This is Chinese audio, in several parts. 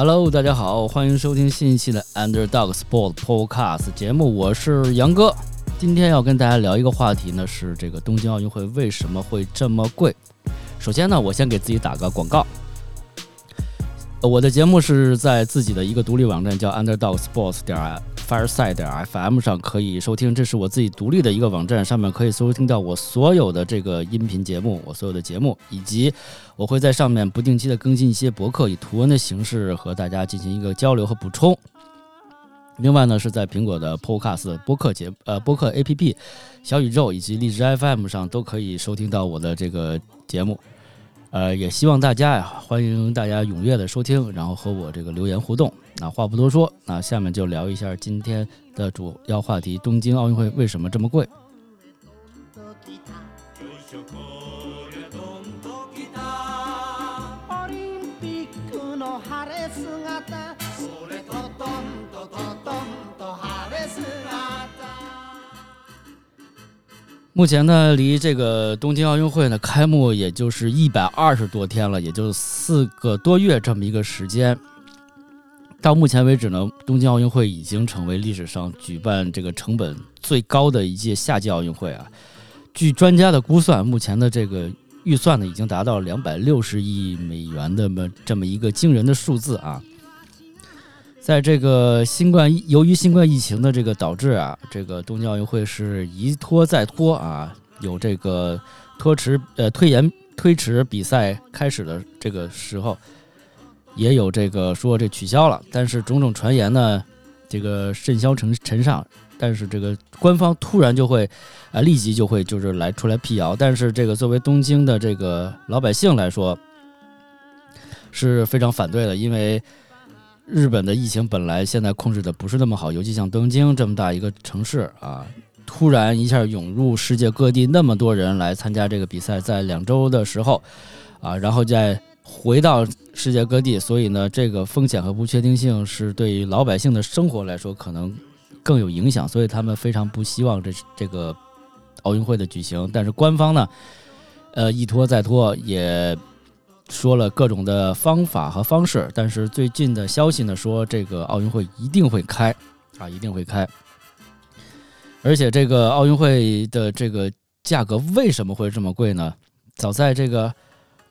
Hello，大家好，欢迎收听新一期的 Underdog Sports Podcast 节目，我是杨哥。今天要跟大家聊一个话题呢，是这个东京奥运会为什么会这么贵？首先呢，我先给自己打个广告。我的节目是在自己的一个独立网站叫 Underdog Sports 点 fireside.fm 上可以收听，这是我自己独立的一个网站，上面可以收听到我所有的这个音频节目，我所有的节目，以及我会在上面不定期的更新一些博客，以图文的形式和大家进行一个交流和补充。另外呢，是在苹果的 Podcast 播客节呃播客 APP、小宇宙以及荔枝 FM 上都可以收听到我的这个节目。呃，也希望大家呀，欢迎大家踊跃的收听，然后和我这个留言互动。那话不多说，那下面就聊一下今天的主要话题：东京奥运会为什么这么贵？目前呢，离这个东京奥运会呢开幕也就是一百二十多天了，也就四个多月这么一个时间。到目前为止呢，东京奥运会已经成为历史上举办这个成本最高的一届夏季奥运会啊。据专家的估算，目前的这个预算呢，已经达到两百六十亿美元的么这么一个惊人的数字啊。在这个新冠由于新冠疫情的这个导致啊，这个东京奥运会是一拖再拖啊，有这个拖迟呃推延推迟比赛开始的这个时候，也有这个说这取消了，但是种种传言呢，这个甚嚣尘尘上，但是这个官方突然就会啊立即就会就是来出来辟谣，但是这个作为东京的这个老百姓来说是非常反对的，因为。日本的疫情本来现在控制的不是那么好，尤其像东京这么大一个城市啊，突然一下涌入世界各地那么多人来参加这个比赛，在两周的时候，啊，然后再回到世界各地，所以呢，这个风险和不确定性是对于老百姓的生活来说可能更有影响，所以他们非常不希望这这个奥运会的举行。但是官方呢，呃，一拖再拖也。说了各种的方法和方式，但是最近的消息呢说这个奥运会一定会开啊，一定会开。而且这个奥运会的这个价格为什么会这么贵呢？早在这个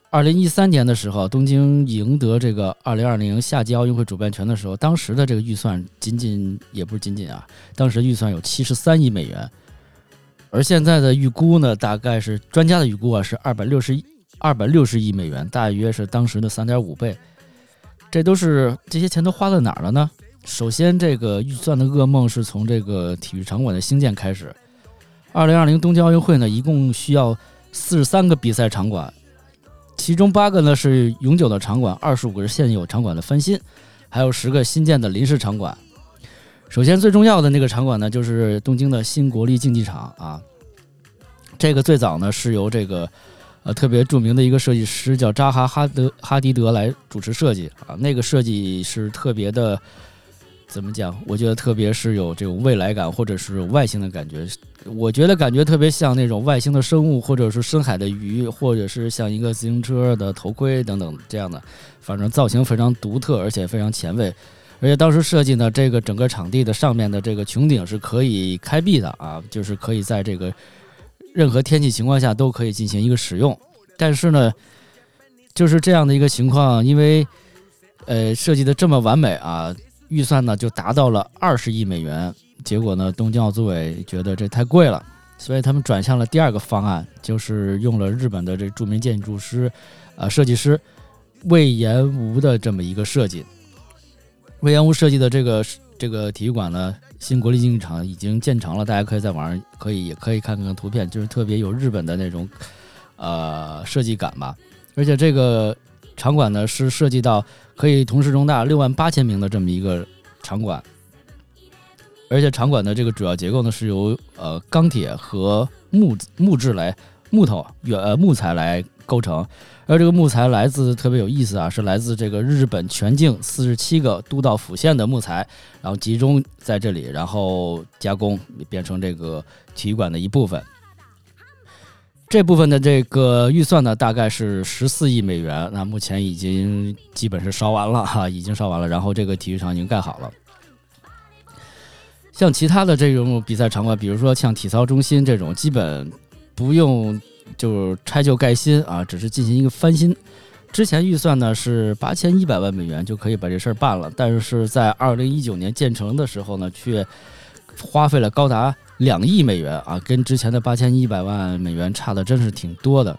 二零一三年的时候，东京赢得这个二零二零夏季奥运会主办权的时候，当时的这个预算仅仅也不是仅仅啊，当时预算有七十三亿美元，而现在的预估呢，大概是专家的预估啊是二百六十亿。二百六十亿美元，大约是当时的三点五倍。这都是这些钱都花在哪儿了呢？首先，这个预算的噩梦是从这个体育场馆的兴建开始。二零二零东京奥运会呢，一共需要四十三个比赛场馆，其中八个呢是永久的场馆，二十五个是现有场馆的翻新，还有十个新建的临时场馆。首先，最重要的那个场馆呢，就是东京的新国立竞技场啊。这个最早呢是由这个。呃，特别著名的一个设计师叫扎哈哈德哈迪德来主持设计啊，那个设计是特别的，怎么讲？我觉得特别是有这种未来感，或者是外星的感觉。我觉得感觉特别像那种外星的生物，或者是深海的鱼，或者是像一个自行车的头盔等等这样的。反正造型非常独特，而且非常前卫。而且当时设计呢，这个整个场地的上面的这个穹顶是可以开闭的啊，就是可以在这个。任何天气情况下都可以进行一个使用，但是呢，就是这样的一个情况，因为呃设计的这么完美啊，预算呢就达到了二十亿美元，结果呢东京奥组委觉得这太贵了，所以他们转向了第二个方案，就是用了日本的这著名建筑师啊设计师魏延吾的这么一个设计，魏延吾设计的这个这个体育馆呢。新国立竞技场已经建成了，大家可以在网上可以也可以看看图片，就是特别有日本的那种呃设计感吧。而且这个场馆呢是设计到可以同时容纳六万八千名的这么一个场馆，而且场馆的这个主要结构呢是由呃钢铁和木木质来木头原呃木材来构成。而这个木材来自特别有意思啊，是来自这个日本全境四十七个都道府县的木材，然后集中在这里，然后加工变成这个体育馆的一部分。这部分的这个预算呢，大概是十四亿美元。那目前已经基本是烧完了哈，已经烧完了。然后这个体育场已经盖好了。像其他的这种比赛场馆，比如说像体操中心这种，基本不用就拆旧盖新啊，只是进行一个翻新。之前预算呢是八千一百万美元就可以把这事儿办了，但是在二零一九年建成的时候呢，却花费了高达两亿美元啊，跟之前的八千一百万美元差的真是挺多的。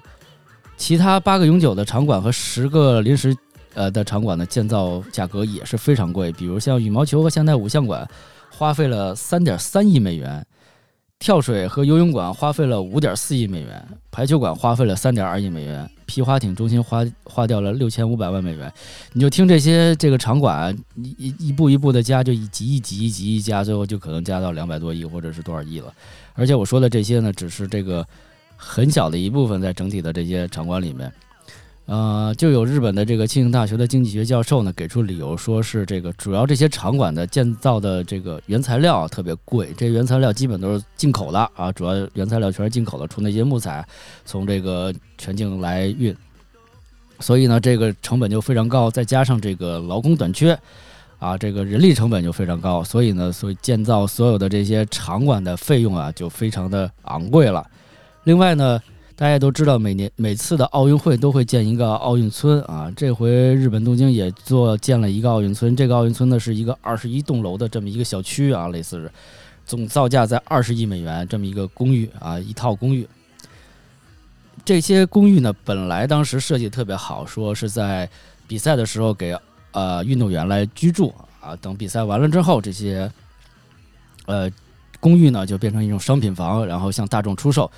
其他八个永久的场馆和十个临时呃的场馆的建造价格也是非常贵，比如像羽毛球和现代五项馆花费了三点三亿美元。跳水和游泳馆花费了五点四亿美元，排球馆花费了三点二亿美元，皮划艇中心花花掉了六千五百万美元。你就听这些这个场馆一一步一步的加，就一级一级一级一加，最后就可能加到两百多亿或者是多少亿了。而且我说的这些呢，只是这个很小的一部分，在整体的这些场馆里面。呃，就有日本的这个庆应大学的经济学教授呢，给出理由，说是这个主要这些场馆的建造的这个原材料特别贵，这原材料基本都是进口的啊，主要原材料全是进口的，除那些木材从这个全境来运，所以呢，这个成本就非常高，再加上这个劳工短缺，啊，这个人力成本就非常高，所以呢，所以建造所有的这些场馆的费用啊，就非常的昂贵了。另外呢。大家都知道，每年每次的奥运会都会建一个奥运村啊。这回日本东京也做建了一个奥运村。这个奥运村呢是一个二十一栋楼的这么一个小区啊，类似是总造价在二十亿美元这么一个公寓啊，一套公寓。这些公寓呢，本来当时设计特别好，说是在比赛的时候给呃运动员来居住啊。等比赛完了之后，这些呃公寓呢就变成一种商品房，然后向大众出售。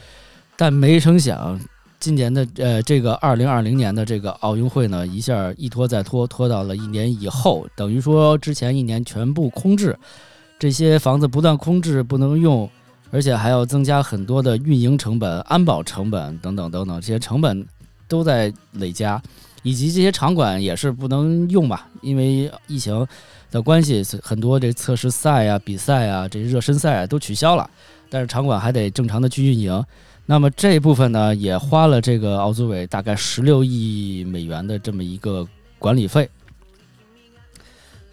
但没成想，今年的呃这个二零二零年的这个奥运会呢，一下一拖再拖，拖到了一年以后，等于说之前一年全部空置，这些房子不断空置不能用，而且还要增加很多的运营成本、安保成本等等等等，这些成本都在累加，以及这些场馆也是不能用吧，因为疫情的关系，很多这测试赛啊、比赛啊、这些热身赛啊都取消了，但是场馆还得正常的去运营。那么这一部分呢，也花了这个奥组委大概十六亿美元的这么一个管理费，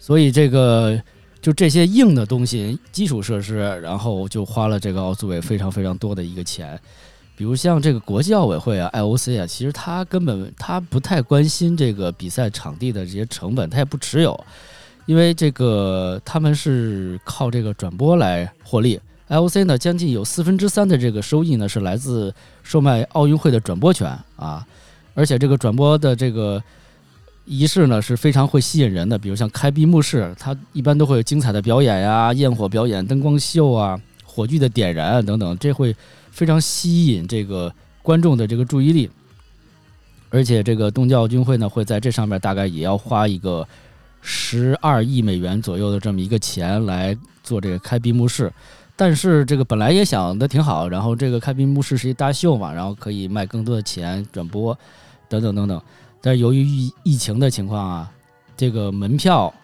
所以这个就这些硬的东西，基础设施，然后就花了这个奥组委非常非常多的一个钱。比如像这个国际奥委会啊，IOC 啊，其实他根本他不太关心这个比赛场地的这些成本，他也不持有，因为这个他们是靠这个转播来获利。IOC 呢，将近有四分之三的这个收益呢，是来自售卖奥运会的转播权啊，而且这个转播的这个仪式呢，是非常会吸引人的。比如像开闭幕式，它一般都会有精彩的表演呀、焰火表演、灯光秀啊、火炬的点燃等等，这会非常吸引这个观众的这个注意力。而且这个东京奥运会呢，会在这上面大概也要花一个十二亿美元左右的这么一个钱来做这个开闭幕式。但是这个本来也想的挺好，然后这个开闭幕式是一大秀嘛，然后可以卖更多的钱转播，等等等等。但是由于疫疫情的情况啊，这个门票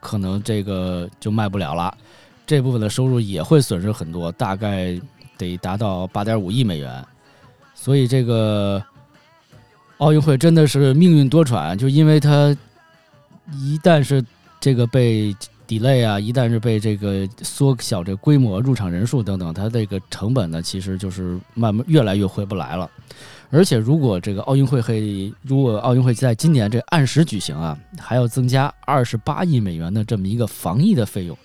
可能这个就卖不了了，这部分的收入也会损失很多，大概得达到八点五亿美元。所以这个奥运会真的是命运多舛，就因为它一旦是这个被。Delay 啊，一旦是被这个缩小这规模、入场人数等等，它这个成本呢，其实就是慢慢越来越回不来了。而且，如果这个奥运会会，如果奥运会在今年这按时举行啊，还要增加二十八亿美元的这么一个防疫的费用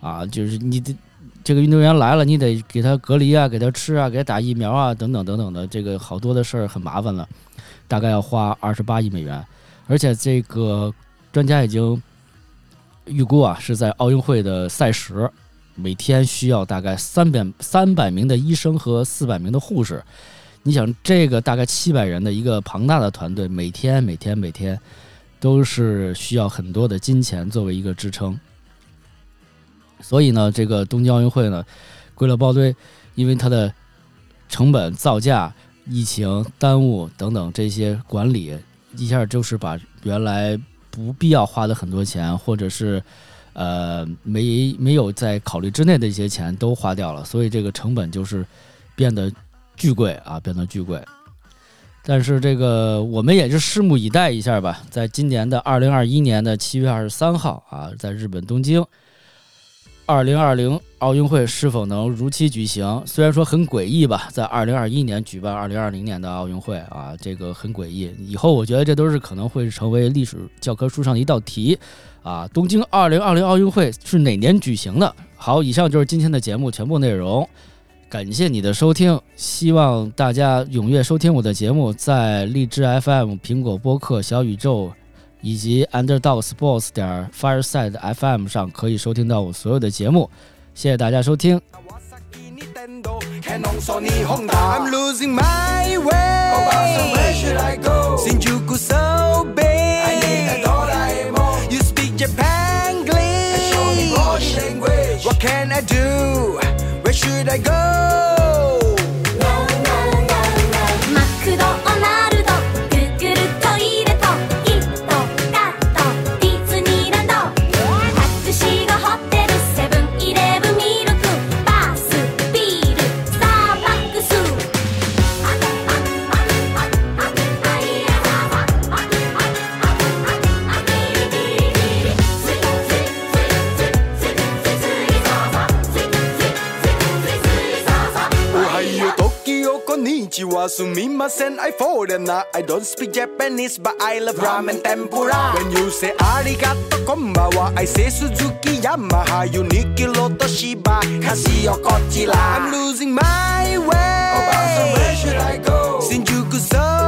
啊，就是你的这个运动员来了，你得给他隔离啊，给他吃啊，给他打疫苗啊，等等等等的，这个好多的事儿很麻烦了，大概要花二十八亿美元。而且，这个专家已经。预估啊，是在奥运会的赛时，每天需要大概三百三百名的医生和四百名的护士。你想，这个大概七百人的一个庞大的团队，每天每天每天都是需要很多的金钱作为一个支撑。所以呢，这个东京奥运会呢，归了包堆，因为它的成本、造价、疫情耽误等等这些管理，一下就是把原来。不必要花的很多钱，或者是，呃，没没有在考虑之内的一些钱都花掉了，所以这个成本就是变得巨贵啊，变得巨贵。但是这个我们也就拭目以待一下吧，在今年的二零二一年的七月二十三号啊，在日本东京，二零二零奥运会是否能如期举行？虽然说很诡异吧，在二零二一年举办二零二零年的奥运会啊，这个很诡异。以后我觉得这都是可能会成为历史教科书上的一道题啊。东京二零二零奥运会是哪年举行的？好，以上就是今天的节目全部内容。感谢你的收听，希望大家踊跃收听我的节目，在荔枝 FM、苹果播客、小宇宙以及 Underdog Sports 点 Fireside FM 上可以收听到我所有的节目。谢谢大家收听。Where should I go? innocent, I foreigner. I don't speak Japanese, but I love ramen tempura. When you say arigato konbawa, I say Suzuki Yamaha, Uniki Loto Shiba, Casio Kochila. I'm losing my way. Oh, where should I go? Shinjuku-so.